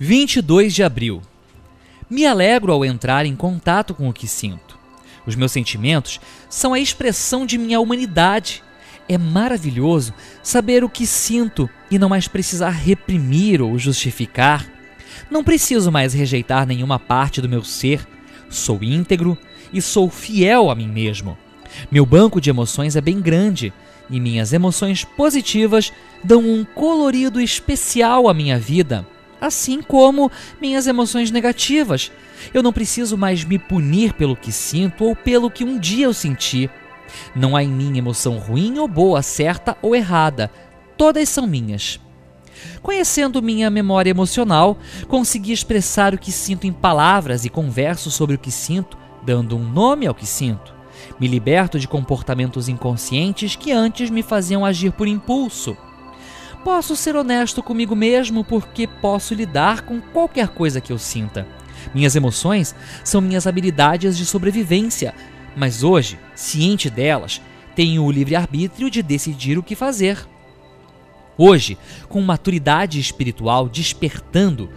22 de abril. Me alegro ao entrar em contato com o que sinto. Os meus sentimentos são a expressão de minha humanidade. É maravilhoso saber o que sinto e não mais precisar reprimir ou justificar. Não preciso mais rejeitar nenhuma parte do meu ser. Sou íntegro e sou fiel a mim mesmo. Meu banco de emoções é bem grande e minhas emoções positivas dão um colorido especial à minha vida assim como minhas emoções negativas. Eu não preciso mais me punir pelo que sinto ou pelo que um dia eu senti. Não há em mim emoção ruim ou boa, certa ou errada. Todas são minhas. Conhecendo minha memória emocional, consegui expressar o que sinto em palavras e converso sobre o que sinto, dando um nome ao que sinto. Me liberto de comportamentos inconscientes que antes me faziam agir por impulso. Posso ser honesto comigo mesmo porque posso lidar com qualquer coisa que eu sinta. Minhas emoções são minhas habilidades de sobrevivência, mas hoje, ciente delas, tenho o livre-arbítrio de decidir o que fazer. Hoje, com maturidade espiritual despertando,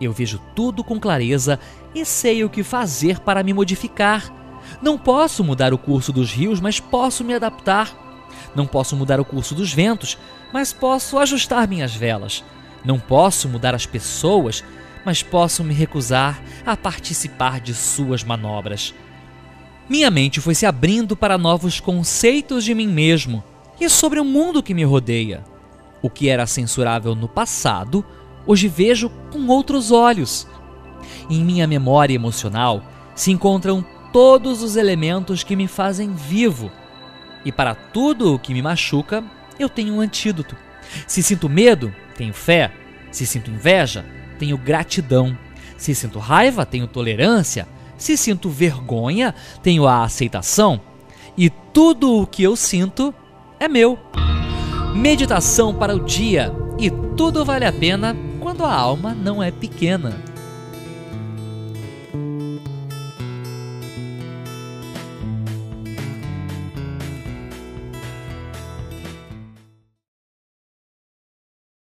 eu vejo tudo com clareza e sei o que fazer para me modificar. Não posso mudar o curso dos rios, mas posso me adaptar. Não posso mudar o curso dos ventos, mas posso ajustar minhas velas. Não posso mudar as pessoas, mas posso me recusar a participar de suas manobras. Minha mente foi se abrindo para novos conceitos de mim mesmo e sobre o mundo que me rodeia. O que era censurável no passado, hoje vejo com outros olhos. Em minha memória emocional se encontram todos os elementos que me fazem vivo e para tudo o que me machuca, eu tenho um antídoto. Se sinto medo, tenho fé. Se sinto inveja, tenho gratidão. Se sinto raiva, tenho tolerância. Se sinto vergonha, tenho a aceitação. E tudo o que eu sinto é meu. Meditação para o dia. E tudo vale a pena quando a alma não é pequena.